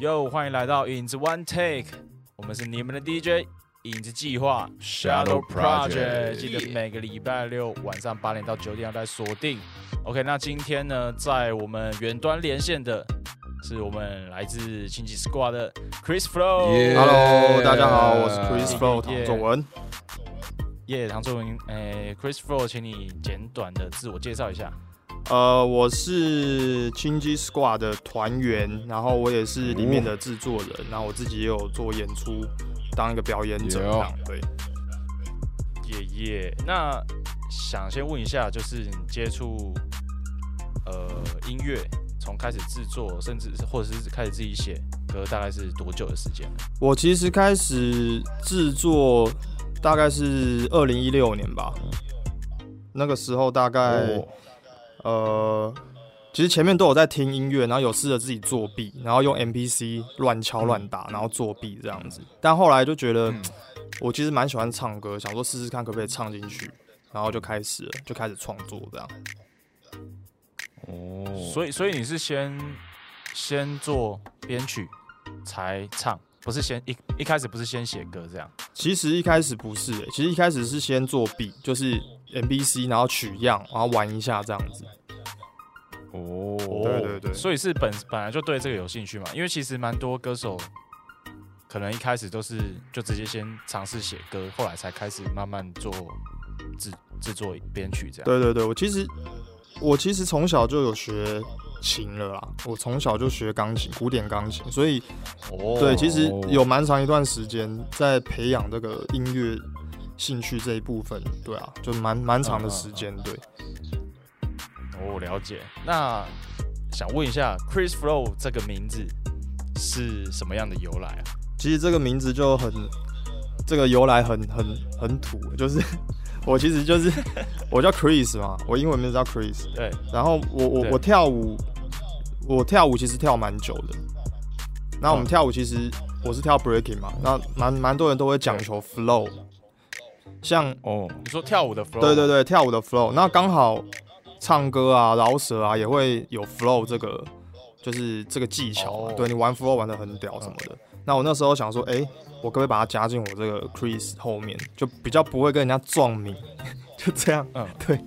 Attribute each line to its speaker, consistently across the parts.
Speaker 1: 哟，欢迎来到影子 One Take，我们是你们的 DJ 影子计划 Shadow Project，记得每个礼拜六晚上八点到九点要来锁定。OK，那今天呢，在我们远端连线的是我们来自星际 Squad 的 Chris Flow。
Speaker 2: Hello，大家好，我是 Chris Flow 唐仲文。
Speaker 1: 耶，唐仲文，诶，Chris Flow，请你简短的自我介绍一下。
Speaker 2: 呃，我是青鸡 Squad 的团员，然后我也是里面的制作人，然后我自己也有做演出，当一个表演者这样。对，
Speaker 1: 耶耶。那想先问一下，就是你接触呃音乐，从开始制作，甚至是或者是开始自己写歌，大概是多久的时间？
Speaker 2: 我其实开始制作大概是二零一六年吧，那个时候大概。
Speaker 1: 哦
Speaker 2: 呃，其实前面都有在听音乐，然后有试着自己作弊，然后用 MPC 乱敲乱打，然后作弊这样子。但后来就觉得，我其实蛮喜欢唱歌，想说试试看可不可以唱进去，然后就开始了，就开始创作这样。
Speaker 1: 哦，所以所以你是先先做编曲才唱，不是先一一开始不是先写歌这样？
Speaker 2: 其实一开始不是、欸，其实一开始是先作弊，就是 MPC，然后取样，然后玩一下这样子。
Speaker 1: 哦，
Speaker 2: 对对对
Speaker 1: 所以是本本来就对这个有兴趣嘛？因为其实蛮多歌手可能一开始都是就直接先尝试写歌，后来才开始慢慢做制制作编曲这样。
Speaker 2: 对对对，我其实我其实从小就有学琴了啦，我从小就学钢琴，古典钢琴，所以
Speaker 1: 哦
Speaker 2: 对，其实有蛮长一段时间在培养这个音乐兴趣这一部分，对啊，就蛮蛮长的时间，对。
Speaker 1: 哦，了解。那想问一下，Chris Flow 这个名字是什么样的由来啊？
Speaker 2: 其实这个名字就很，这个由来很很很土，就是 我其实就是我叫 Chris 嘛，我英文名字叫 Chris，
Speaker 1: 对，
Speaker 2: 然后我我我跳舞，我跳舞其实跳蛮久的。那我们
Speaker 1: 嗯
Speaker 2: 跳舞其实我是跳 breaking 嘛，那蛮蛮多人都会讲求 flow，像
Speaker 1: 哦，你说跳舞的 flow，
Speaker 2: 对对对跳舞的 flow，那刚好唱歌啊、饶舌啊也会有 flow 这个就是这个技巧嘛，
Speaker 1: 哦
Speaker 2: 对你玩 flow 玩的很屌什么的。那我那时候想说，哎、我可不可以把它加进我这个 Chris 后面，就比较不会跟人家撞名，就这样。
Speaker 1: 嗯，
Speaker 2: 对。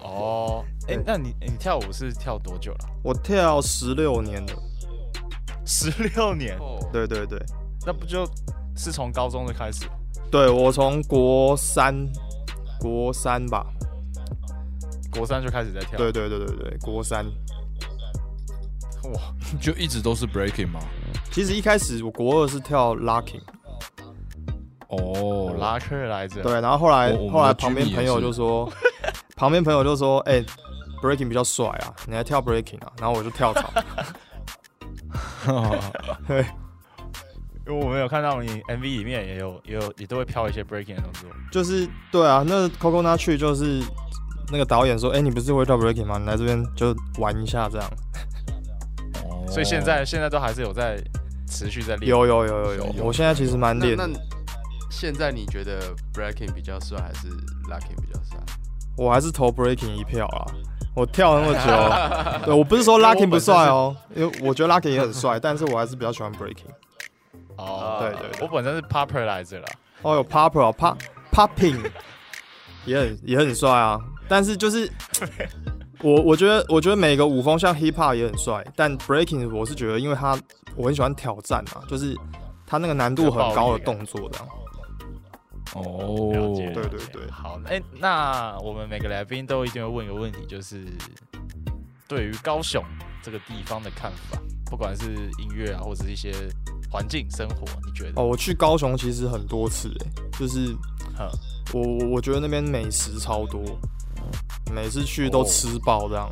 Speaker 1: 哦，哎、
Speaker 2: 对
Speaker 1: 那你你跳舞是跳多久了？
Speaker 2: 我跳十六年了，
Speaker 1: 十六年，
Speaker 3: 哦，
Speaker 2: 对对对。
Speaker 1: 那不就是从高中就开始？
Speaker 2: 对我从国三，国三吧，
Speaker 1: 国三就开始在跳。
Speaker 2: 对对对对对，国三。
Speaker 1: 哇，
Speaker 3: 就一直都是 breaking 吗？
Speaker 2: 其实一开始我国二是跳 locking，
Speaker 3: 哦，
Speaker 1: 拉客来着。
Speaker 2: 对，然后后来后来旁边朋友就说，旁边朋友就说，哎、b r e a k i n g 比较帅啊，你来跳 breaking 啊，然后我就跳槽。对，
Speaker 1: 因为我们有看到你 MV 里面也有也有也都会飘一些 breaking 的动作。
Speaker 2: 就是对啊，那 Coconut Tree 就是那个导演说，哎、你不是会跳 breaking 吗？你来这边就玩一下这样。
Speaker 3: 哦
Speaker 1: 所以现在现在都还是有在持续在练。
Speaker 2: 有有有有有，我现在其实蛮练，
Speaker 4: 那那现在你觉得 breaking 比较帅还是 locking 比较帅？
Speaker 2: 我还是投 breaking 一票啊。我跳那么久，对我不是说 locking 不帅哦，因为我觉得 locking 也很帅，但是我还是比较喜欢 breaking。
Speaker 1: 哦，
Speaker 2: 对对对。
Speaker 1: 我本身是 popper 来着啦。
Speaker 2: 哦，有 popper 啊 pop popping 也很也很帅啊，但是就是 我我觉得我觉得每个舞风像 hip hop 也很帅，但 breaking 我是觉得因为它我很喜欢挑战啊，就是它那个难度很高的动作的。
Speaker 1: 了
Speaker 3: 哦，
Speaker 1: 解，
Speaker 2: 对对对。
Speaker 1: 好，哎、那我们每个来宾都一定会问一个问题，就是对于高雄这个地方的看法，不管是音乐啊，或者是一些环境生活，你觉得？
Speaker 2: 哦，我去高雄其实很多次诶，就是
Speaker 1: 哼
Speaker 2: 我我我觉得那边美食超多，每次去都
Speaker 1: 哦
Speaker 2: 吃爆这样。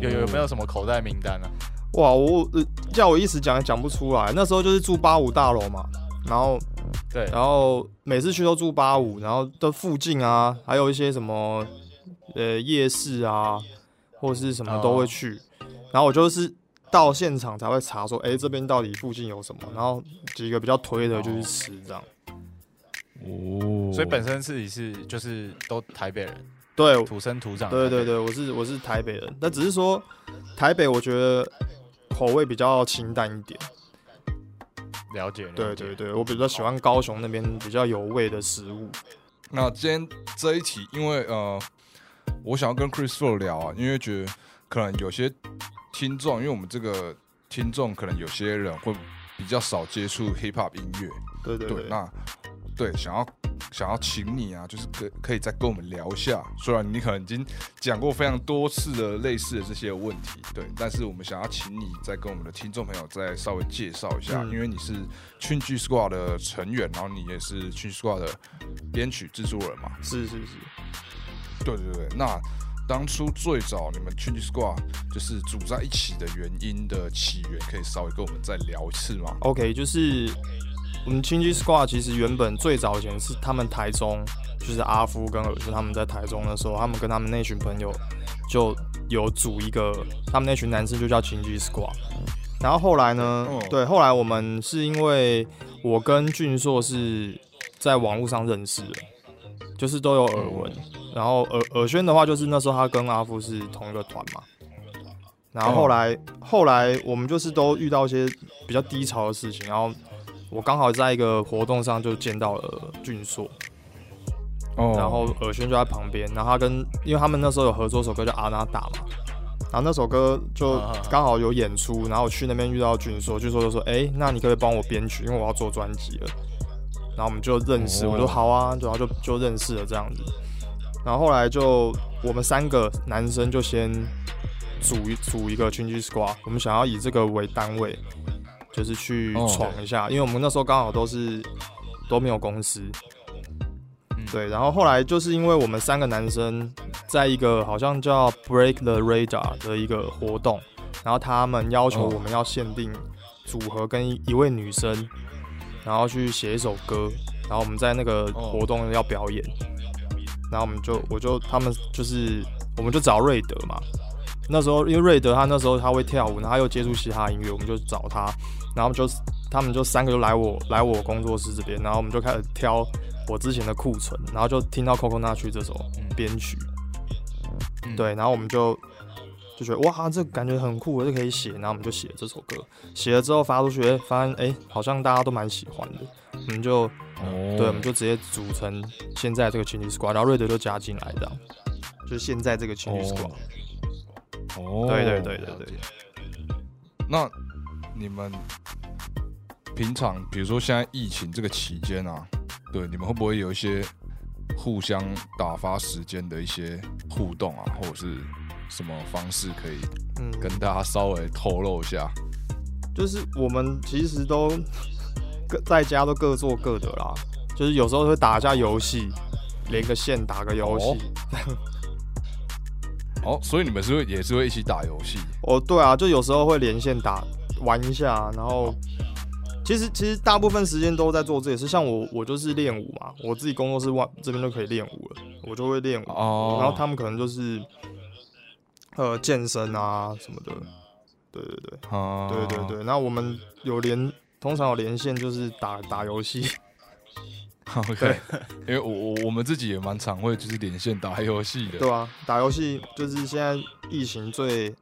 Speaker 1: 有有有没有什么口袋名单啊？
Speaker 2: 哇，我呃叫我一时讲也讲不出来。那时候就是住八五大楼嘛，然后
Speaker 1: 对，
Speaker 2: 然后每次去都住八五，然后的附近啊，还有一些什么呃夜市啊，或是什么都会去。然后我就是到现场才会查说，哎、这边到底附近有什么，然后几个比较推的就去吃这样。
Speaker 3: 哦，
Speaker 1: 所以本身自己是就是都台北人，
Speaker 2: 对，
Speaker 1: 土生土长。
Speaker 2: 对对，对，我是我是台北人，但只是说台北我觉得口味比较清淡一点。
Speaker 1: 了解，了解
Speaker 2: 对对对，我比较喜欢高雄那边比较有味的食物。
Speaker 3: 那今天这一期，因为呃，我想要跟 Chris Fo 聊啊，因为觉得可能有些听众，因为我们这个听众可能有些人会比较少接触 Hip Hop 音乐，对，
Speaker 2: 对对对，
Speaker 3: 那对想要想要请你啊，就是可可以再跟我们聊一下。虽然你可能已经讲过非常多次的类似的这些问题，对，但是我们想要请你再跟我们的听众朋友再稍微介绍一下，
Speaker 2: 嗯
Speaker 3: 因为你是 Chin G Squad 的成员，然后你也是 Chin Squad 的编曲制作人嘛。
Speaker 2: 是是是。
Speaker 3: 对对对，那当初最早你们 Change Squad 就是组在一起的原因的起源，可以稍微跟我们再聊一次吗
Speaker 2: ？OK，就是我们 Change Squad 其实原本最早以前是他们台中，就是阿夫跟尔轩他们在台中的时候，他们跟他们那群朋友就有组一个，他们那群男生就叫 Change Squad。然后后来呢，
Speaker 3: 哦
Speaker 2: 对，后来我们是因为我跟俊硕是在网络上认识的，就是都有耳闻。然后耳耳轩的话，就是那时候他跟阿夫是同一个团嘛。然后后来、后来我们就是都遇到一些比较低潮的事情，然后我刚好在一个活动上就见到了俊硕，
Speaker 3: 哦
Speaker 2: 然后耳轩就在旁边，然后他跟因为他们那时候有合作首歌叫《阿娜达》嘛，然后那首歌就刚好有演出，然后我去那边遇到俊硕，俊硕就说：“哎、那你可不可以帮我编曲？因为我要做专辑了。”然后我们就认识，
Speaker 3: 哦
Speaker 2: 我说好啊，然后就就认识了这样子。然后后来就我们三个男生就先组一组一个群居 squad，我们想要以这个为单位，就是去
Speaker 3: 哦
Speaker 2: 闯一下，因为我们那时候刚好都是都没有公司，
Speaker 1: 嗯
Speaker 2: 对。然后后来就是因为我们三个男生在一个好像叫 Break the Radar 的一个活动，然后他们要求
Speaker 3: 哦
Speaker 2: 我们要限定组合跟一一位女生，然后去写一首歌，然后我们在那个
Speaker 3: 哦
Speaker 2: 活动要表演，然后我们就我就他们就是我们就找瑞德嘛，那时候因为瑞德他那时候他会跳舞，然后他又接触嘻哈音乐，我们就找他，然后就他们就三个就来我来我工作室这边，然后我们就开始挑我之前的库存，然后就听到《Coconut Tree》这首编曲，
Speaker 1: 嗯。
Speaker 2: 对，然后我们就就觉得哇，这感觉很酷，就可以写，然后我们就写了这首歌，写了之后发出去，哎发现哎、好像大家都蛮喜欢的，我们就
Speaker 3: 哦
Speaker 2: 对，我们就直接组成现在这个情侣 squad，然后瑞德就加进来，这样就是现在这个情侣 squad。
Speaker 3: 哦，
Speaker 2: 对对对对对。
Speaker 3: 那你们平常，比如说现在疫情这个期间啊，对你们会不会有一些互相打发时间的一些互动啊，或者是什么方式可以
Speaker 2: 嗯，
Speaker 3: 跟大家稍微透露一下？
Speaker 2: 就是我们其实都各在家都各做各的啦，就是有时候会打一下游戏，连个线打个游戏。
Speaker 3: 哦，所以你们是会也是会一起打游戏
Speaker 2: 哦，对啊，就有时候会连线打玩一下，然后其实其实大部分时间都在做这件事。像我我就是练舞嘛，我自己工作室外这边就可以练舞了，我就会练舞。
Speaker 3: 哦
Speaker 2: 然后他们可能就是呃健身啊什么的，对对对
Speaker 3: 啊
Speaker 2: 对对对。那我们有连，通常有连线就是打打游戏，，
Speaker 3: OK，因为我我我们自己也蛮常会就是连线打游戏的，
Speaker 2: 对啊、打游戏就是现在疫情最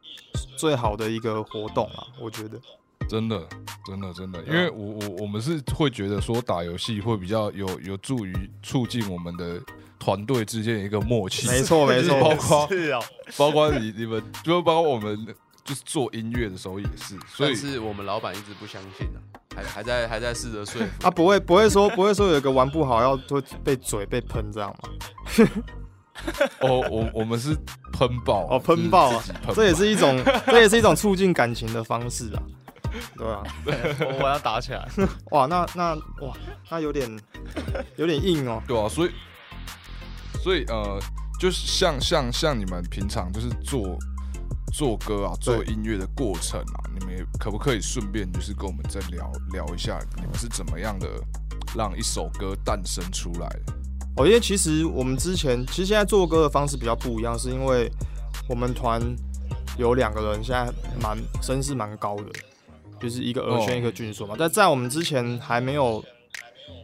Speaker 2: 最好的一个活动啊，我觉得。
Speaker 3: 真的，真的，真的，因为我我我们是会觉得说打游戏会比较有有助于促进我们的团队之间的一个默契，
Speaker 2: 没错没错，
Speaker 3: 包括
Speaker 1: 是哦，
Speaker 3: 包括你你们，就包括我们就是做音乐的时候也是，所以
Speaker 4: 是我们老板一直不相信啊，还还在还在试着说服。
Speaker 2: 啊，不会不会说不会说有一个玩不好要会被嘴被喷这样吗？
Speaker 3: 哦，我我们是喷爆
Speaker 2: 哦喷爆这也是一种这也是一种促进感情的方式啊。对啊，
Speaker 1: 我我要打起来。
Speaker 2: 哇，那那哇，那有点有点硬哦。
Speaker 3: 对啊，所以所以呃，就是像像像你们平常就是做做歌啊，做音乐的过程啊，你们也可不可以顺便就是跟我们再聊聊一下，你们是怎么样的让一首歌诞生出来的？
Speaker 2: 哦，因为其实我们之前其实现在做歌的方式比较不一样，是因为我们团有两个人现在蛮声势蛮高的，就是一个尔轩、
Speaker 3: 哦
Speaker 2: 一个俊硕嘛。但在我们之前还没有，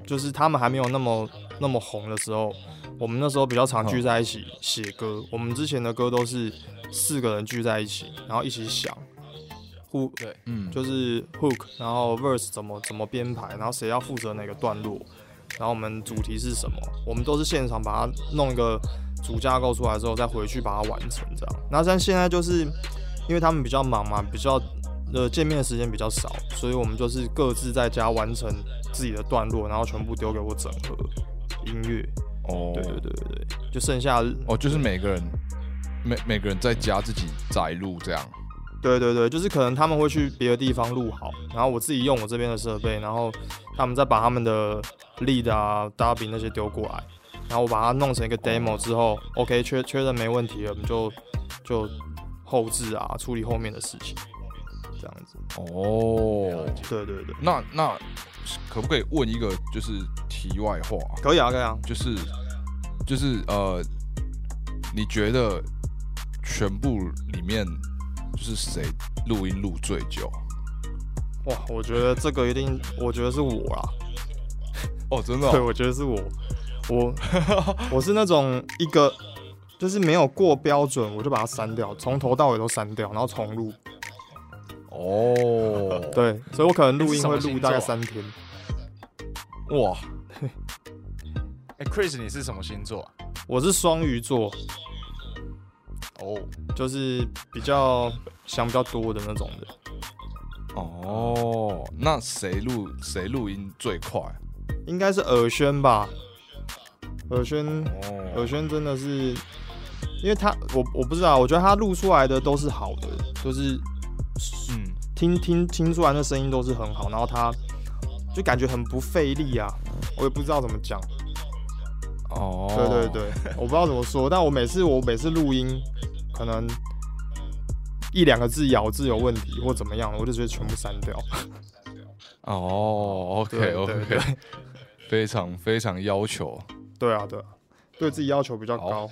Speaker 2: 就是他们还没有那么那么红的时候，我们那时候比较常聚在一起写歌。我们之前的歌都是四个人聚在一起，然后一起想
Speaker 1: 对，
Speaker 3: 嗯，
Speaker 2: 就是 hook，然后 verse 怎么怎么编排，然后谁要负责哪个段落，然后我们主题是什么，我们都是现场把它弄一个主架构出来之后，再回去把它完成这样。那像现在就是因为他们比较忙嘛，比较呃见面的时间比较少，所以我们就是各自在家完成自己的段落，然后全部丢给我整合音乐。
Speaker 3: 哦，
Speaker 2: 对对对对对，就剩下
Speaker 3: 哦，就是每个人每每个人在家自己载录这样。
Speaker 2: 对对对，就是可能他们会去别的地方录好，然后我自己用我这边的设备，然后他们再把他们的 lead 啊、dubbing 那些丢过来，然后我把它弄成一个 demo 之后，OK 确确认没问题了，我们就就后置啊，处理后面的事情，这样子。
Speaker 3: 哦，
Speaker 2: 对对对，
Speaker 3: 那那可不可以问一个就是题外话？
Speaker 2: 可以啊可以啊。
Speaker 3: 就是就是呃，你觉得全部里面就是谁录音录最久？
Speaker 2: 哇，我觉得这个一定，我觉得是我啦。
Speaker 3: 哦，真的、
Speaker 2: 对，我觉得是我，我我是那种一个就是没有过标准，我就把它删掉，从头到尾都删掉，然后重录。
Speaker 3: 哦，
Speaker 2: 对，所以我可能录音会录大概三天。
Speaker 3: 哇，
Speaker 1: 哎，Chris，你是什么星座啊？
Speaker 2: 我是双鱼座，
Speaker 1: 哦，
Speaker 2: 就是比较想比较多的那种的。
Speaker 3: 哦，那谁录谁录音最快？
Speaker 2: 应该是尔轩吧？尔轩，尔
Speaker 3: 哦，
Speaker 2: 轩真的是，因为他我我不知道，我觉得他录出来的都是好的，就是
Speaker 1: 嗯，
Speaker 2: 听听听出来那声音都是很好，然后他就感觉很不费力啊，我也不知道怎么讲。
Speaker 3: 哦，
Speaker 2: 对对，对，我不知道怎么说，但我每次我每次录音，可能一两个字咬字有问题或怎么样，我就直接全部删掉。
Speaker 3: 哦，OK
Speaker 2: 对对
Speaker 3: OK，
Speaker 2: 对
Speaker 3: 非常非常要求。
Speaker 2: 对啊对啊，对自己要求比较高。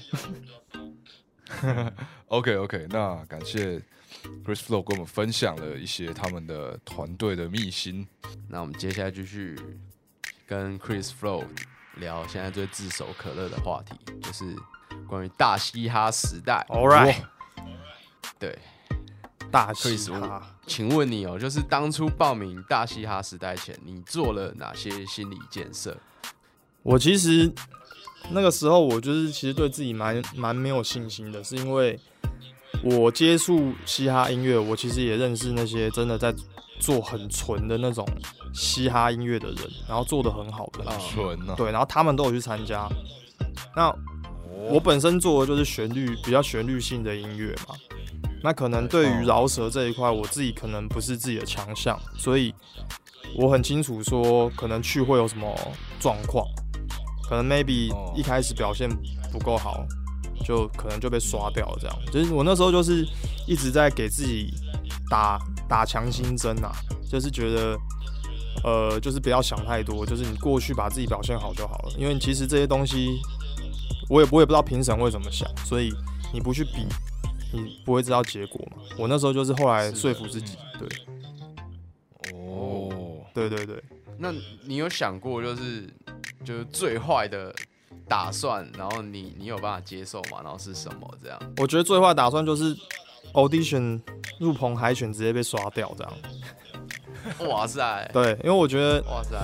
Speaker 3: OK OK，那感谢 Chris Flow 跟我们分享了一些他们的团队的秘辛。
Speaker 4: 那我们接下来继续跟 Chris Flow 聊现在最炙手可热的话题，就是关于大嘻哈时代。
Speaker 2: All right，
Speaker 4: 对，
Speaker 2: 大嘻哈。
Speaker 4: 请问你哦，就是当初报名大嘻哈时代前，你做了哪些心理建设？
Speaker 2: 我其实那个时候我就是其实对自己蛮蛮没有信心的，是因为我接触嘻哈音乐，我其实也认识那些真的在做很纯的那种嘻哈音乐的人，然后做的很好的。
Speaker 4: 啊
Speaker 3: 纯啊、
Speaker 2: 对，然后他们都有去参加。那我本身做的就是旋律比较旋律性的音乐嘛，那可能对于饶舌这一块，我自己可能不是自己的强项，所以我很清楚说可能去会有什么状况，可能 maybe
Speaker 3: 哦。
Speaker 2: 一开始表现不够好，就可能就被刷掉了这样。就是我那时候就是一直在给自己打打强心针啊，就是觉得。呃，就是不要想太多，就是你过去把自己表现好就好了。因为其实这些东西，我也我也不知道评审会怎么想，所以你不去比，你不会知道结果嘛。我那时候就是后来说服自己，对
Speaker 3: 哦，
Speaker 2: 对对对，
Speaker 4: 那你有想过，就是就是最坏的打算，然后你你有办法接受吗？然后是什么这样？
Speaker 2: 我觉得最坏打算就是 audition 入棚海选直接被刷掉这样。
Speaker 4: 哇塞，
Speaker 2: 对，因为我觉得，
Speaker 4: 哇塞，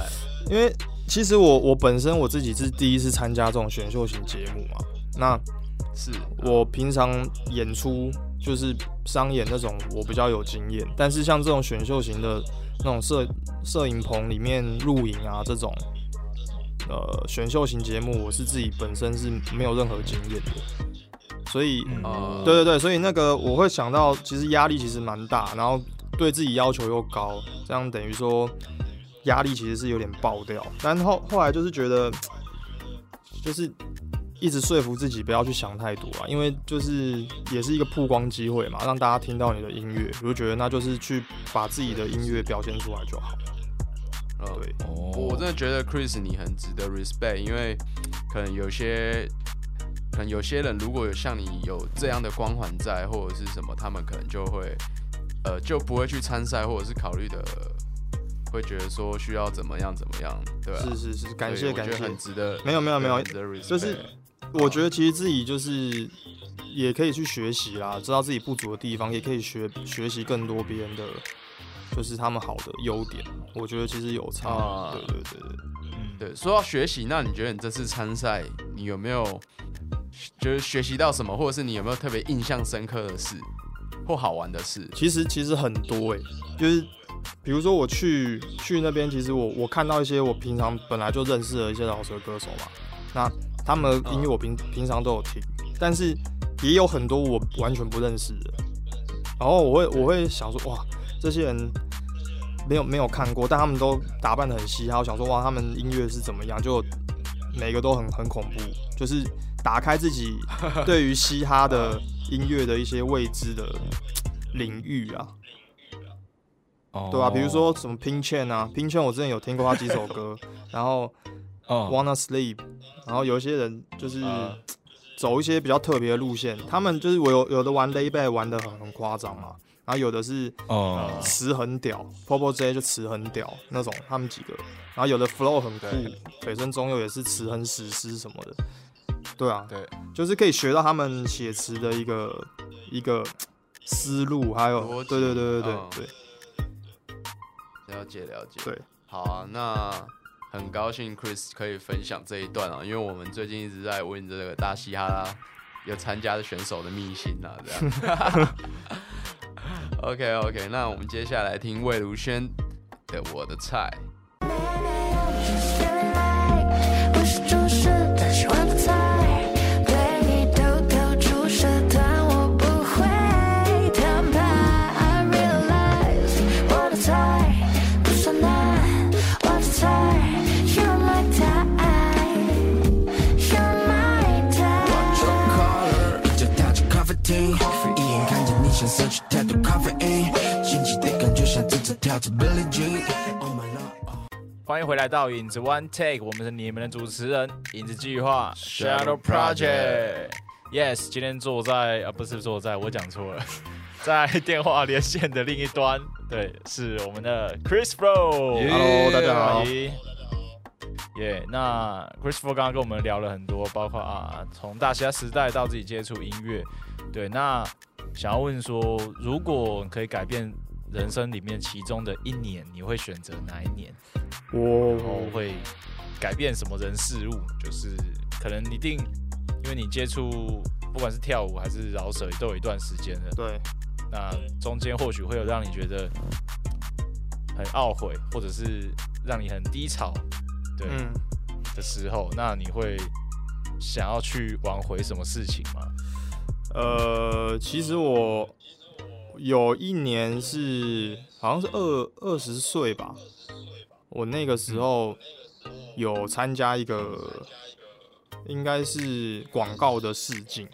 Speaker 2: 因为其实我我本身我自己是第一次参加这种选秀型节目嘛，那
Speaker 4: 是
Speaker 2: 我平常演出就是商演那种，我比较有经验。但是像这种选秀型的那种摄摄影棚里面录影啊，这种呃选秀型节目，我是自己本身是没有任何经验的。所以，
Speaker 1: 嗯
Speaker 4: 呃，
Speaker 2: 对对对，所以那个我会想到，其实压力其实蛮大，然后对自己要求又高，这样等于说压力其实是有点爆掉。但后后来就是觉得，就是一直说服自己不要去想太多啊，因为就是也是一个曝光机会嘛，让大家听到你的音乐，我就觉得那就是去把自己的音乐表现出来就好。
Speaker 4: 呃
Speaker 2: 对，
Speaker 3: 哦，
Speaker 4: 我真的觉得 Chris 你很值得 respect，因为可能有些，可能有些人如果有像你有这样的光环在，或者是什么，他们可能就会，呃，就不会去参赛，或者是考虑的，会觉得说需要怎么样怎么样，对吧、
Speaker 2: 是是是，感谢感谢。
Speaker 4: 很值得，
Speaker 2: 没有没有没有就是我觉得其实自己就是也可以去学习啦，知道自己不足的地方，也可以学学习更多别人的，就是他们好的优点。我觉得其实有差，
Speaker 4: 啊
Speaker 2: 对对对对。
Speaker 1: 嗯，
Speaker 4: 对，说到学习，那你觉得你这次参赛，你有没有就是学习到什么，或者是你有没有特别印象深刻的事或好玩的事？
Speaker 2: 其实其实很多诶、就是比如说我去去那边，其实我我看到一些我平常本来就认识的一些饶舌歌手嘛，那他们的音乐我平、平常都有听，但是也有很多我完全不认识的，然后我会我会想说哇，这些人没有没有看过，但他们都打扮的很嘻哈，我想说哇，他们音乐是怎么样？就每个都很很恐怖，就是打开自己 对于嘻哈的音乐的一些未知的领域啊。
Speaker 3: 哦
Speaker 2: 对啊，比如说什么 Pin Chain 啊，Pin Chain 我之前有听过他几首歌，然后
Speaker 3: 哦
Speaker 2: Wanna Sleep，然后有一些人就是
Speaker 1: 啊
Speaker 2: 走一些比较特别的路线，他们就是我有有的玩 Layback 玩的很很夸张嘛，然后有的是
Speaker 3: 哦。
Speaker 2: 词很屌，Popo J 就词很屌那种，他们几个，然后有的 Flow 很酷
Speaker 1: 对，
Speaker 2: 北村中右也是词很史诗什么的，对啊，
Speaker 1: 对，
Speaker 2: 就是可以学到他们写词的一个一个思路，还有对对对对对
Speaker 4: 嗯。
Speaker 2: 对。
Speaker 4: 了解了解。
Speaker 2: 对。
Speaker 4: 好啊，那很高兴 Chris 可以分享这一段啊，因为我们最近一直在问这个大嘻哈有参加的选手的秘辛啊，这样。OK OK，那我们接下来听魏如萱的《我的菜》。
Speaker 5: 太多咖啡因，新奇的感觉像正在跳着 Billie Jean。Oh my lord。
Speaker 1: 欢迎回来到影子 One Take，我们是你们的主持人影子计划 Shadow Project。Yes，今天坐在啊不是坐在，我讲错了，在电话连线的另一端，对，是我们的 Chris Bro。
Speaker 2: Hello，大家好。
Speaker 1: 耶那 Chris Bro 刚刚跟我们聊了很多，包括啊从大虾时代到自己接触音乐，对，那想要问说，如果可以改变人生里面其中的一年，你会选择哪一年？然后
Speaker 2: 我
Speaker 1: 会改变什么人事物，就是可能一定，因为你接触不管是跳舞还是饶舌，都有一段时间了。
Speaker 2: 对
Speaker 1: 那中间或许会有让你觉得很懊悔，或者是让你很低潮，对、
Speaker 2: 嗯。
Speaker 1: 的时候，那你会想要去挽回什么事情吗？
Speaker 2: 呃，其实我有一年是好像是二二十岁吧，我那个时候有参加一个应该是广告的试镜，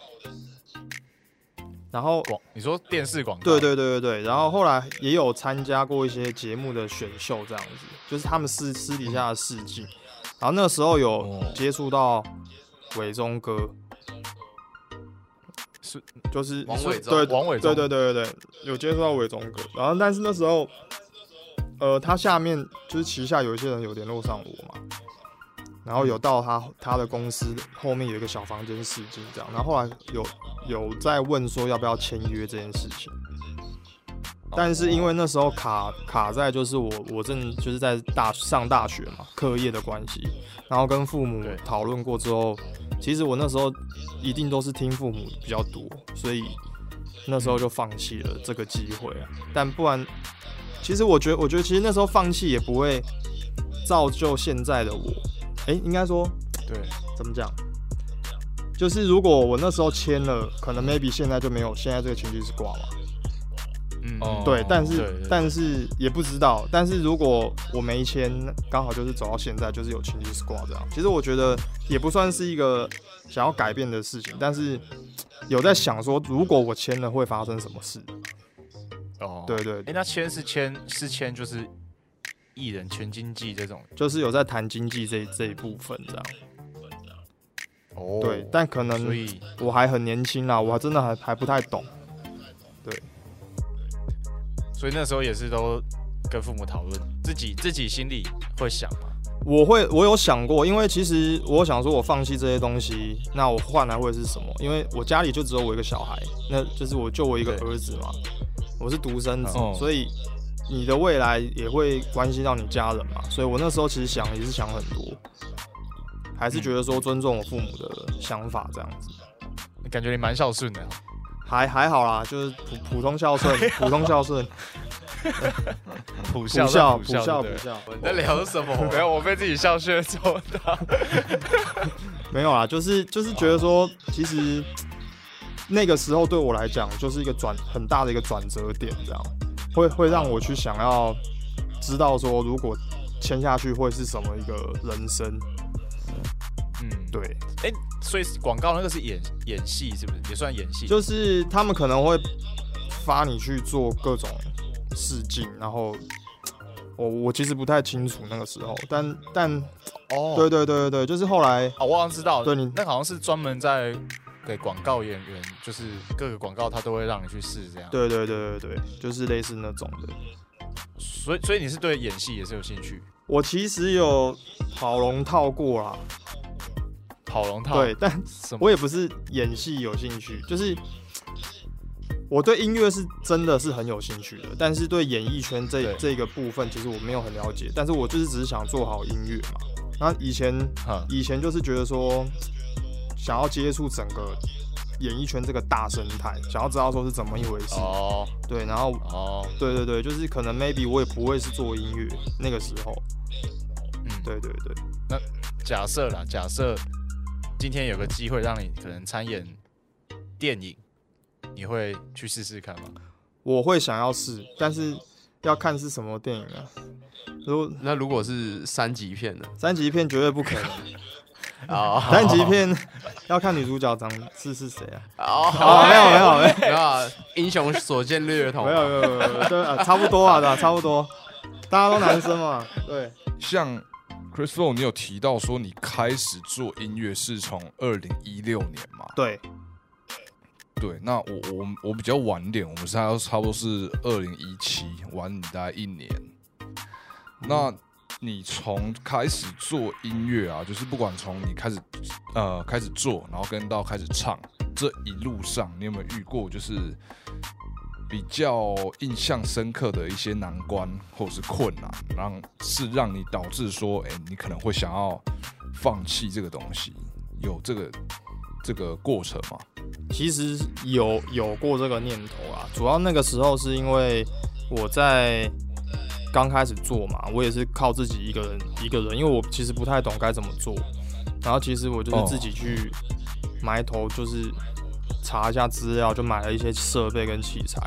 Speaker 2: 然后
Speaker 1: 广，你说电视广告？
Speaker 2: 对对对对对，然后后来也有参加过一些节目的选秀，这样子，就是他们私私底下的试镜，然后那时候有
Speaker 1: 哦。
Speaker 2: 接触到伟忠哥，
Speaker 1: 是
Speaker 2: 就是
Speaker 4: 王伟忠。
Speaker 2: 对
Speaker 1: 王伟忠。
Speaker 2: 对对对对对，有接触到伟忠哥，然后但是那时候，呃，他下面就是旗下有一些人有联络上我嘛，然后有到他他的公司后面有一个小房间试镜这样，然后后来有有在问说要不要签约这件事情，但是因为那时候卡卡在就是我我正就是在大上大学嘛，课业的关系，然后跟父母讨论过之后，其实我那时候一定都是听父母比较多，所以那时候就放弃了这个机会啊。但不然，其实我觉得，我觉得其实那时候放弃也不会造就现在的我。诶，应该说
Speaker 1: 对，
Speaker 2: 怎么讲？就是如果我那时候签了，可能 maybe 现在就没有现在这个情绪是挂了。
Speaker 1: 嗯，
Speaker 3: 哦
Speaker 2: 对，但是但是也不知道。但是如果我没签，刚好就是走到现在，就是有情绪 squad 这样。其实我觉得也不算是一个想要改变的事情，但是有在想说，如果我签了会发生什么事？
Speaker 1: 哦，
Speaker 2: 对对
Speaker 1: 哎、那签是签是签就是艺人全经济这种
Speaker 2: 就是有在谈经济这这一部分这样。
Speaker 1: 哦
Speaker 2: 对，但可能我还很年轻啦，我还真的还还不太懂。
Speaker 1: 所以那时候也是都跟父母讨论，自己自己心里会想嘛，
Speaker 2: 我会，我有想过，因为其实我想说，我放弃这些东西，那我换来会是什么？因为我家里就只有我一个小孩，那就是我就我一个儿子嘛，我是独生子，
Speaker 3: 哦
Speaker 2: 所以你的未来也会关系到你家人嘛，所以我那时候其实想也是想很多，还是觉得说尊重我父母的想法这样子，
Speaker 1: 感觉你蛮孝顺的，
Speaker 2: 还还好啦，就是普普通孝顺，普通孝顺，
Speaker 1: 普孝
Speaker 2: 普孝
Speaker 1: 普
Speaker 2: 普孝普孝，
Speaker 4: 你在聊什么？
Speaker 1: 没有，我被自己孝训做到。
Speaker 2: 没有啦，就是就是觉得说，其实那个时候对我来讲，就是一个转很大的一个转折点，这样会会让我去想要知道说，如果签下去会是什么一个人生。
Speaker 1: 嗯，
Speaker 2: 对，
Speaker 1: 哎、所以广告那个是演演戏，是不是也算演戏？
Speaker 2: 就是他们可能会发你去做各种试镜，然后我我其实不太清楚那个时候，但但
Speaker 1: 哦，
Speaker 2: 对对对对对，就是后来
Speaker 1: 哦，我好像知道，
Speaker 2: 对你
Speaker 1: 那好像是专门在给广告演员，就是各个广告他都会让你去试这样。，
Speaker 2: 对对对对对，就是类似那种的。
Speaker 1: 所以所以你是对演戏也是有兴趣，
Speaker 2: 我其实有跑龙套过啦，
Speaker 1: 跑龙套，
Speaker 2: 对，但？我也不是演戏有兴趣，就是我对音乐是真的是很有兴趣的，但是对演艺圈这这个部分，其实我没有很了解。但是我就是只是想做好音乐嘛。那以前
Speaker 1: 嗯
Speaker 2: 以前就是觉得说，想要接触整个演艺圈这个大生态，想要知道说是怎么一回事。
Speaker 1: 哦
Speaker 2: 对，然后
Speaker 1: 哦，
Speaker 2: 对对对，就是可能 maybe 我也不会是做音乐那个时候。
Speaker 1: 嗯，
Speaker 2: 对对对，那
Speaker 1: 假设啦，假设今天有个机会让你可能参演电影，你会去试试看吗？
Speaker 2: 我会想要试，但是要看是什么电影啊。如
Speaker 4: 那如果是三级片呢？
Speaker 2: 三级片绝对不可能，
Speaker 4: 啊
Speaker 2: 三级片要看女主角长是是谁啊？
Speaker 4: 哦，
Speaker 2: 哦，没有没有没有
Speaker 4: 没有啊，英雄所见略同。
Speaker 2: 没有没有没有没有，对啊，差不多啊，对啊，差不多，大家都男生嘛，对，
Speaker 3: 像 Chris Flow，你有提到说你开始做音乐是从二零一六年嘛？
Speaker 2: 对，
Speaker 3: 对，那我我我比较晚点，我们现在差不多是二零一七，晚你大概一年。那你从开始做音乐啊，就是不管从你开始呃开始做，然后跟到开始唱这一路上，你有没有遇过就是比较印象深刻的一些难关或者是困难，让是让你导致说，哎、你可能会想要放弃这个东西，有这个这个过程吗？
Speaker 2: 其实有有过这个念头啊，主要那个时候是因为我在刚开始做嘛，我也是靠自己一个人一个人，因为我其实不太懂该怎么做，然后其实我就是
Speaker 3: 哦
Speaker 2: 自己去埋头，就是查一下资料，就买了一些设备跟器材，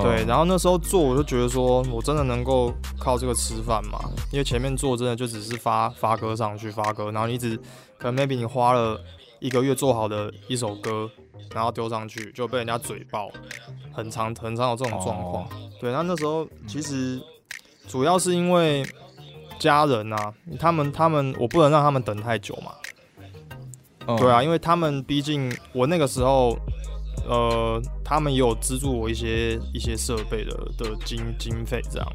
Speaker 2: 对，然
Speaker 3: 后
Speaker 2: 后那时候做我就觉得说我真的能够靠这个吃饭嘛，因为前面做真的就只是发发歌上去发歌，然后你只可能 maybe 你花了一个月做好的一首歌，然后丢上去就被人家嘴爆，很常很常有这种状况。
Speaker 3: 哦。
Speaker 2: 对，那那时候其实主要是因为家人啊，他们他们我不能让他们等太久嘛，对啊，，因为他们毕竟我那个时候，呃，他们也有资助我一些一些设备的的经经费这样，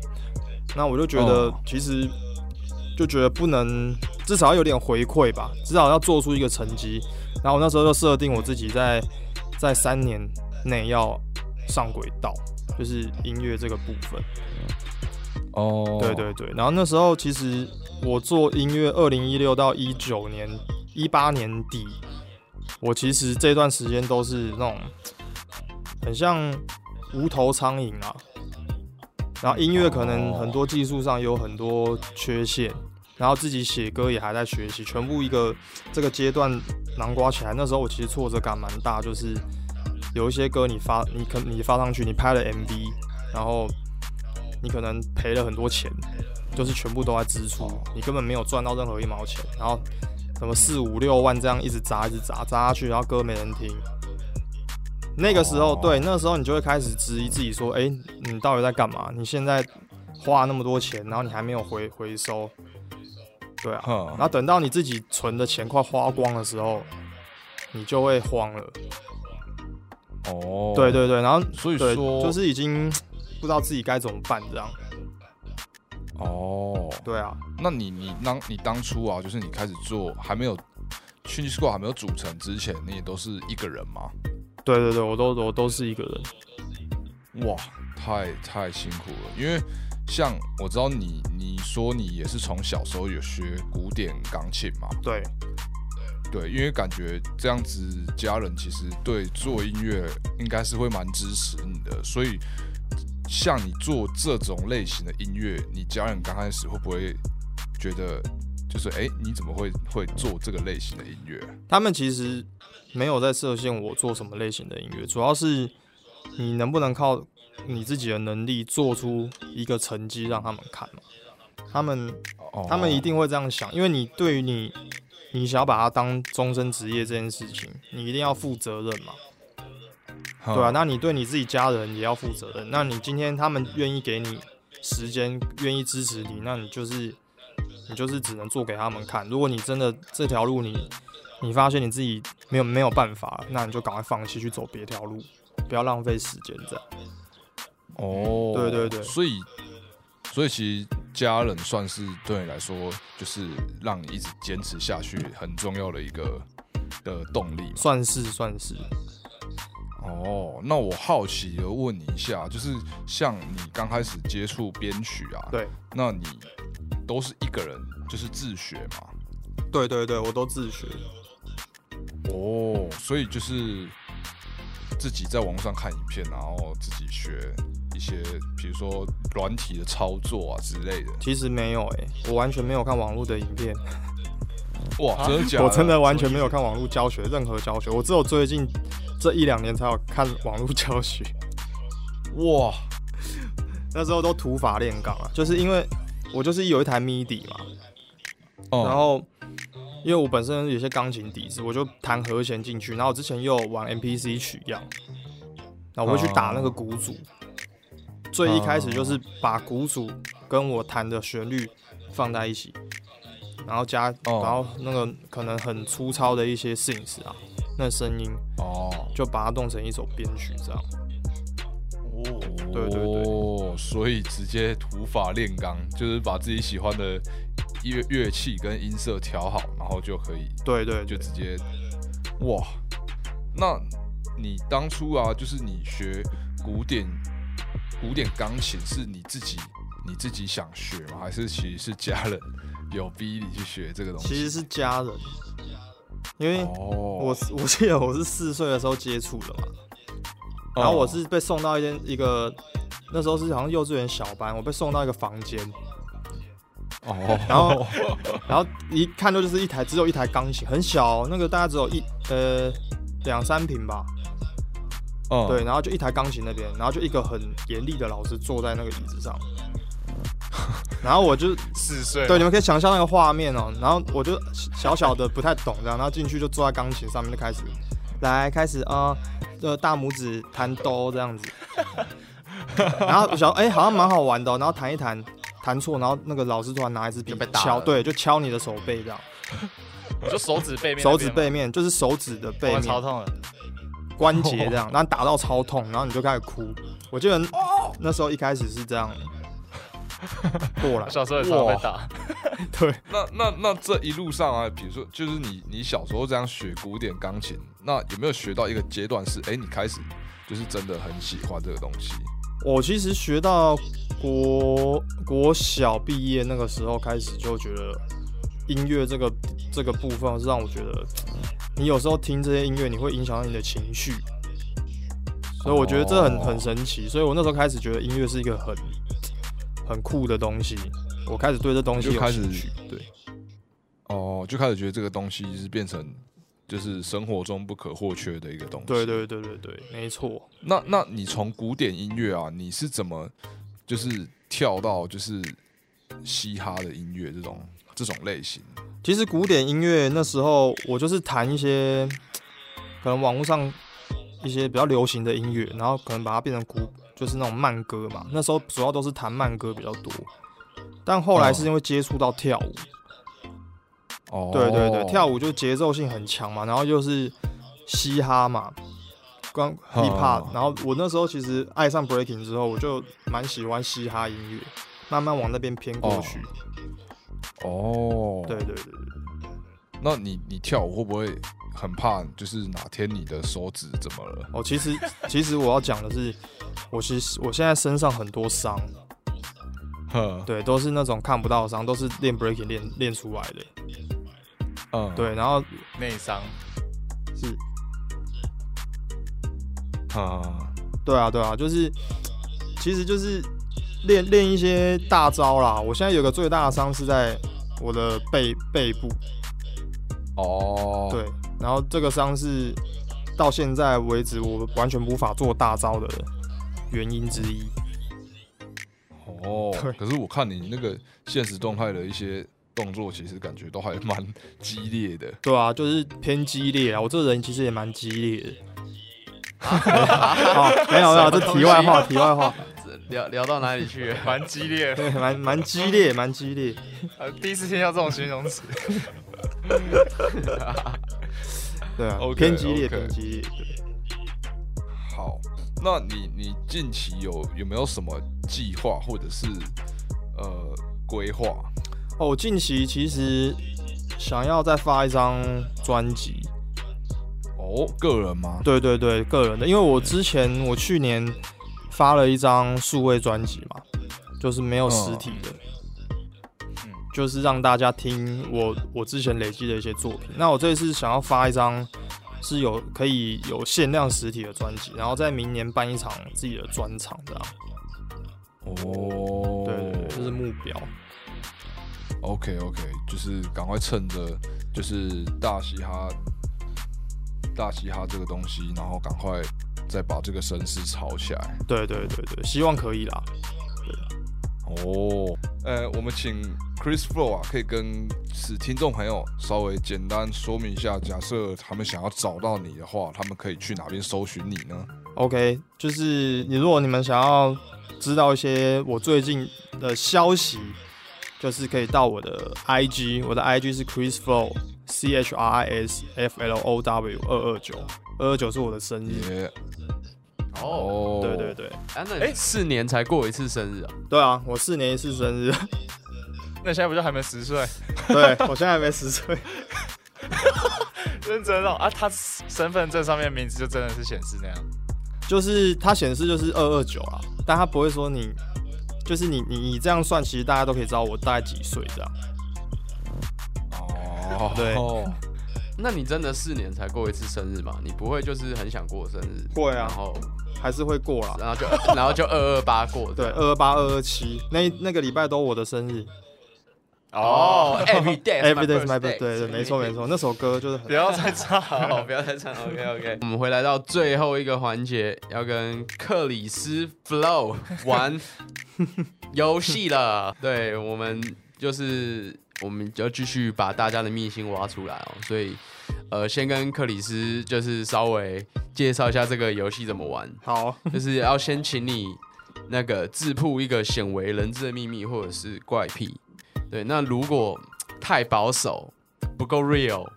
Speaker 2: 那我就觉得
Speaker 3: 哦
Speaker 2: 其实就觉得不能，至少要有点回馈吧，至少要做出一个成绩。然后我那时候就设定我自己在在三年内要上轨道，就是音乐这个部分。
Speaker 3: 哦，
Speaker 2: 对对对，然后那时候其实我做音乐，二零一六到一九年、一八年底，我其实这段时间都是那种很像无头苍蝇啊。然后音乐可能很多技术上有很多缺陷，然后自己写歌也还在学习，全部一个这个阶段囊括起来。那时候我其实挫折感蛮大，就是有一些歌你发你可你发上去，你拍了 MV，然后你可能赔了很多钱，就是全部都在支出，你根本没有赚到任何一毛钱，然后什么四五六万这样一直砸一直砸砸下去，然后歌没人听。那个时候，
Speaker 3: 哦
Speaker 2: 对，那个时候你就会开始质疑自己说，哎、你到底在干嘛？你现在花那么多钱，然后你还没有回回收，对啊。
Speaker 3: 哼
Speaker 2: 然后等到你自己存的钱快花光的时候，你就会慌了。
Speaker 3: 哦，
Speaker 2: 对，对对，然后
Speaker 3: 所以，说
Speaker 2: 就是已经不知道自己该怎么办这样。
Speaker 3: 哦，
Speaker 2: 对啊，
Speaker 3: 那你你当你当初啊，就是你开始做还没有 Change Squad 还没有组成之前，你也都是一个人吗？
Speaker 2: 对对对，我都我都是一个人。
Speaker 3: 哇，太太辛苦了，因为像我知道你你说你也是从小时候有学古典钢琴嘛，
Speaker 2: 对，
Speaker 3: 对，因为感觉这样子家人其实对做音乐应该是会蛮支持你的，所以像你做这种类型的音乐，你家人刚开始会不会觉得就是哎、诶你怎么会会做这个类型的音乐？
Speaker 2: 他们其实没有在设限我做什么类型的音乐，主要是你能不能靠你自己的能力做出一个成绩让他们看嘛。他们
Speaker 3: 哦
Speaker 2: 他们一定会这样想，因为你对于你你想要把它当终身职业这件事情，你一定要负责任嘛，
Speaker 3: 嗯
Speaker 2: 对啊，那你对你自己家人也要负责任。那你今天他们愿意给你时间，愿意支持你，那你就是你就是只能做给他们看。如果你真的这条路你你发现你自己没有没有办法，那你就赶快放弃去走别条路，不要浪费时间这样。
Speaker 3: 哦，
Speaker 2: 对对对
Speaker 3: 所以所以其实家人算是对你来说，就是让你一直坚持下去很重要的一个的动力嘛。
Speaker 2: 算是算是，
Speaker 3: 哦，那我好奇的问你一下，就是像你刚开始接触编曲啊，
Speaker 2: 对，
Speaker 3: 那你都是一个人就是自学嘛？
Speaker 2: 对对对，我都自学。
Speaker 3: 哦，所以就是自己在网络上看影片，然后自己学一些，比如说软体的操作啊之类的。
Speaker 2: 其实没有诶、我完全没有看网络的影片，
Speaker 3: 哇，真的假的？
Speaker 2: 我真的完全没有看网络教学，任何教学，我只有最近这一两年才有看网络教学。
Speaker 3: 哇，
Speaker 2: 那时候都土法炼钢啊，就是因为我就是有一台 MIDI 嘛，
Speaker 3: 哦
Speaker 2: 然后因为我本身有些钢琴底子，我就弹和弦进去，然后我之前又有玩 MPC 取样，然后我会去打那个鼓组。最一开始就是把鼓组跟我弹的旋律放在一起，然后加，
Speaker 3: 哦
Speaker 2: 然后那个可能很粗糙的一些 synth 啊，那声音
Speaker 3: 哦，
Speaker 2: 就把它弄成一首编曲这样。
Speaker 1: 哦，
Speaker 2: 对对对
Speaker 3: 哦，所以直接土法炼钢，就是把自己喜欢的乐乐器跟音色调好，然后就可以
Speaker 2: 对对对，
Speaker 3: 就直接哇。那你当初啊，就是你学古典古典钢琴，是你自己你自己想学吗？还是其实是家人有逼你去学这个东西？
Speaker 2: 其实是家人，因为
Speaker 3: 哦，
Speaker 2: 我是 我记得我是四岁的时候接触的嘛，然后我是被送到一间一个那时候是好像幼稚园小班，我被送到一个房间，
Speaker 3: 哦，
Speaker 2: 然后然后一看到就是一台只有一台钢琴，很小哦、那个大概只有一呃两三平吧，
Speaker 3: 哦
Speaker 2: 对，然后就一台钢琴那边，然后就一个很严厉的老师坐在那个椅子上，然后我就
Speaker 1: 四岁，
Speaker 2: 对，你们可以想象那个画面哦、然后我就小小的不太懂这样，然后进去就坐在钢琴上面就开始来开始啊，呃大拇指弹哆这样子，然后我想哎、好像蛮好玩的哦、然后弹一弹弹错，然后那个老师突然拿一支笔敲，
Speaker 4: 了。
Speaker 2: 对，就敲你的手背这样，
Speaker 1: 我就手指背面
Speaker 2: 手指背面就是手指的背
Speaker 1: 面。超痛的，
Speaker 2: 关节这样，然后打到超痛，然后你就开始哭。我记得
Speaker 1: 哦
Speaker 2: 那时候一开始是这样 过
Speaker 1: 了，小时候也常常被打，
Speaker 2: 对，
Speaker 3: 那那那这一路上啊，比如说，就是你你小时候这样学古典钢琴，那有没有学到一个阶段是，哎、你开始就是真的很喜欢这个东西？
Speaker 2: 我其实学到国国小毕业那个时候开始，就觉得音乐这个这个部分是让我觉得，你有时候听这些音乐，你会影响到你的情绪，所以我觉得这很
Speaker 3: 哦
Speaker 2: 很神奇。所以我那时候开始觉得音乐是一个很很酷的东西，我开始对这东西有
Speaker 3: 就开始。
Speaker 2: 对，
Speaker 3: 哦，就开始觉得这个东西是变成就是生活中不可或缺的一个东西。
Speaker 2: 对对对对对，没错。
Speaker 3: 那那你从古典音乐啊，你是怎么就是跳到就是嘻哈的音乐这种这种类型？
Speaker 2: 其实古典音乐那时候我就是弹一些可能网络上一些比较流行的音乐，然后可能把它变成古，就是那种慢歌嘛。那时候主要都是弹慢歌比较多，但后来是因为接触到跳舞，
Speaker 3: 哦，
Speaker 2: 对对对，跳舞就节奏性很强嘛，然后又是嘻哈嘛，光 hip hop，
Speaker 3: 哦
Speaker 2: 然后我那时候其实爱上 breaking 之后，我就蛮喜欢嘻哈音乐。慢慢往那边偏过去。
Speaker 3: 哦，
Speaker 2: 对对对对，
Speaker 3: 那你你跳舞会不会很怕？就是哪天你的手指怎么了？
Speaker 2: 哦，其实 其实我要讲的是，我其实我现在身上很多伤，
Speaker 3: 呵，
Speaker 2: 对，都是那种看不到的伤，都是练 breaking 练练出来的。
Speaker 3: 嗯，
Speaker 2: 对，然后
Speaker 1: 内伤，
Speaker 2: 是，
Speaker 3: 啊，
Speaker 2: 对啊对啊，就是，其实就是练练一些大招啦。我现在有个最大的伤是在我的背背部，
Speaker 3: 哦，
Speaker 2: 对，然后这个伤是到现在为止我完全无法做大招的原因之一。
Speaker 3: 哦
Speaker 2: 对，
Speaker 3: 可是我看你那个现实动态的一些动作，其实感觉都还蛮激烈的。
Speaker 2: 对啊，就是偏激烈啊。我这个人其实也蛮激烈的。好，没有没有，这题外话，题外话，
Speaker 4: 聊聊到哪里去了？
Speaker 1: 蛮激烈的。
Speaker 2: 对，蛮蛮激烈，蛮激烈。
Speaker 1: 呃，第一次听到这种形容词。
Speaker 2: 对啊偏激烈偏激烈。对
Speaker 3: 好，那你你近期有有没有什么计划或者是呃规划？
Speaker 2: 哦，我近期其实想要再发一张专辑，
Speaker 3: 哦，个人吗？
Speaker 2: 对对对，个人的，因为我之前我去年发了一张数位专辑嘛，就是没有实体的，
Speaker 1: 嗯
Speaker 2: 就是让大家听我我之前累积的一些作品。那我这一次想要发一张是有可以有限量实体的专辑，然后在明年办一场自己的专场这样。
Speaker 3: 哦，
Speaker 2: 对对对，这是目标。
Speaker 3: OK OK，就是赶快趁着就是大嘻哈大嘻哈这个东西，然后赶快再把这个声势炒起来。
Speaker 2: 对对对对，希望可以啦。
Speaker 3: 哦，呃，我们请 Chris Flow 啊，可以跟使听众朋友稍微简单说明一下，假设他们想要找到你的话，他们可以去哪边搜寻你呢
Speaker 2: ？OK，就是你如果你们想要知道一些我最近的消息，就是可以到我的 IG，我的 IG 是 Chris Flow C H R I S F L O W 二二九，二二九是我的生日。
Speaker 3: 耶、
Speaker 4: 哦，
Speaker 3: 哦，
Speaker 2: 对对对，
Speaker 4: 啊，那哎，四年才过一次生日啊？
Speaker 2: 对啊，我四年一次生日，
Speaker 1: 那现在不就还没十岁？
Speaker 2: 对我现在还没十岁。
Speaker 1: 认真哦啊，他身份证上面名字就真的是显示那样。
Speaker 2: 就是他显示就是二二九啊，但他不会说你，就是你你你这样算，其实大家都可以知道我大概几岁这样。
Speaker 3: 哦，
Speaker 2: 对
Speaker 4: 那你真的四年才过一次生日吗？你不会就是很想过生日？
Speaker 2: 会啊
Speaker 4: 然后
Speaker 2: 还是会过啦。
Speaker 4: 然后就 然后就二二八过
Speaker 2: 对，
Speaker 4: 的。
Speaker 2: 二二八、二二七，那那个礼拜都我的生日。
Speaker 4: 哦，Every day
Speaker 2: Every day is my birthday，对对，没错没。错，那首歌就是很
Speaker 1: 不要再唱，
Speaker 4: 了，不要再唱。OK OK，我们回来到最后一个环节，要跟克里斯 Flow 玩游戏了。对，我们就是我们就继续把大家的秘辛挖出来哦。所以，呃，先跟克里斯就是稍微介绍一下这个游戏怎么玩。
Speaker 2: 好。
Speaker 4: 就是要先请你那个自曝一个鲜为人知的秘密或者是怪癖。对，那如果太保守不够 real，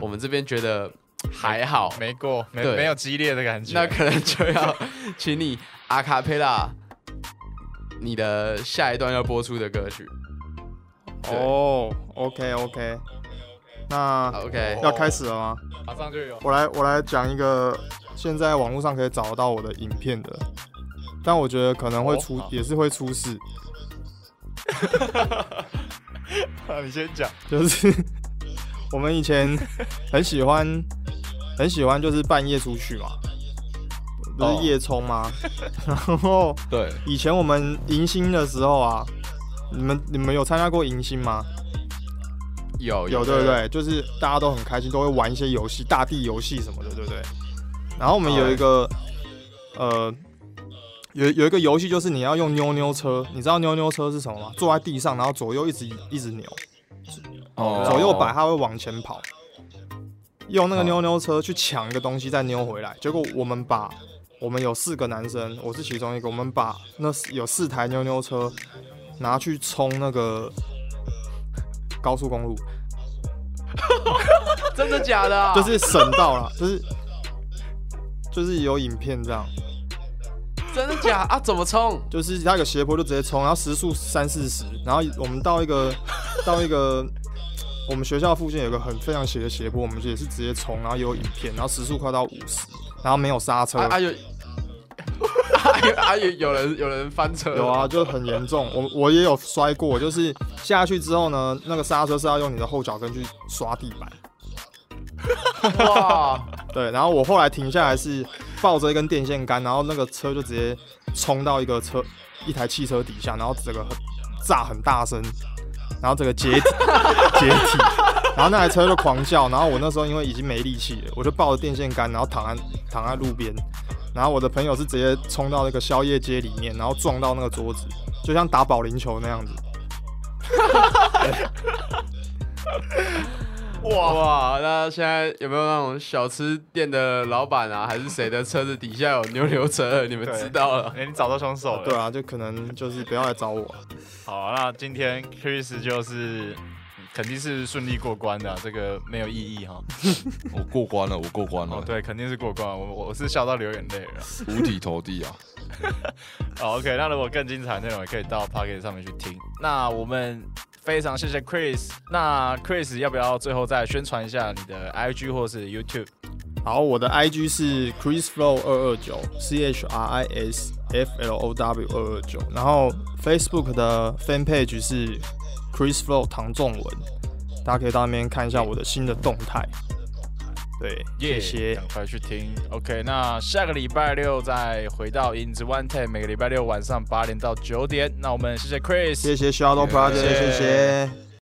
Speaker 4: 我们这边觉得还好，
Speaker 1: 没过，没
Speaker 4: 对
Speaker 1: 没有激烈的感觉。
Speaker 4: 那可能就要 请你阿卡佩拉你的下一段要播出的歌曲。对
Speaker 2: 哦，OK OK，那
Speaker 4: OK，
Speaker 2: 要开始了吗？
Speaker 1: 马上就有。
Speaker 2: 我来我来讲一个现在网络上可以找得到我的影片的，但我觉得可能会出、也是会出事，
Speaker 1: 你先讲。
Speaker 2: 就是 我们以前很喜欢很喜欢就是半夜出去嘛，不
Speaker 3: 哦
Speaker 2: 是夜冲吗？然后
Speaker 3: 对，
Speaker 2: 以前我们迎新的时候啊，你们你们有参加过迎新吗？
Speaker 4: 有
Speaker 2: 有对不？对？就是大家都很开心，都会玩一些游戏，大地游戏什么的，对不对？然后我们有一个、呃，有有一个游戏，就是你要用妞妞车，你知道妞妞车是什么吗？坐在地上，然后左右一直一直扭，
Speaker 3: 哦
Speaker 2: 左右摆，它会往前跑。用那个妞妞车去抢一个东西，再扭回来。结果我们把我们有四个男生，我是其中一个，我们把那有四台妞妞车拿去冲那个高速公路。
Speaker 4: 真的假的啊？
Speaker 2: 就是省到了，就是就是有影片这样。
Speaker 4: 真的假啊？怎么冲？
Speaker 2: 就是它有个斜坡就直接冲，然后时速三四十，然后我们到一个 到一个我们学校附近有个很非常斜的斜坡，我们也是直接冲，然后也有影片，然后时速快到五十，然后没有刹车，
Speaker 4: 啊啊有，啊有啊有有人有人翻车，
Speaker 2: 有啊，就很严重。我我也有摔过，就是下去之后呢，那个刹车是要用你的后脚跟去刷地板。
Speaker 4: 哇，
Speaker 2: 对，然后我后来停下来是抱着一根电线杆，然后那个车就直接冲到一个车一台汽车底下，然后整个很炸很大声，然后整个解体解体，然后那台车就狂叫，然后我那时候因为已经没力气了，我就抱着电线杆，然后躺在躺在路边，然后我的朋友是直接冲到那个宵夜街里面，然后撞到那个桌子，就像打保龄球那样子。
Speaker 4: 哇哇！那现在有没有那种小吃店的老板啊，还是谁的车子底下有牛牛车？你们知道了？
Speaker 1: 哎、你找到凶手了。
Speaker 2: 对啊，就可能就是不要来找我。
Speaker 1: 好，那今天 Chris 就是肯定是顺利过关的啊、这个没有意义哈。
Speaker 3: 我过关了，我过关了，
Speaker 1: 哦，对，肯定是过关。我我是笑到流眼泪了。
Speaker 3: 五体投地啊！
Speaker 1: 好，OK，那如果更精彩的内容也可以到 p o c k e t 上面去听。那我们非常谢谢 Chris。那 Chris 要不要最后再宣传一下你的 IG 或是 YouTube？
Speaker 2: 好，我的 IG 是 chrisflow 二二九，C H R I S F L O W 二二九，然后 Facebook 的 Fan Page 是 chrisflow 唐仲文，大家可以到那边看一下我的新的动态。对，谢谢
Speaker 1: 赶。快去听。OK，那下个礼拜六再回到影子 One Ten，每个礼拜六晚上八点到九点。那我们谢谢 Chris，
Speaker 2: 谢谢 Shadow Project，谢谢。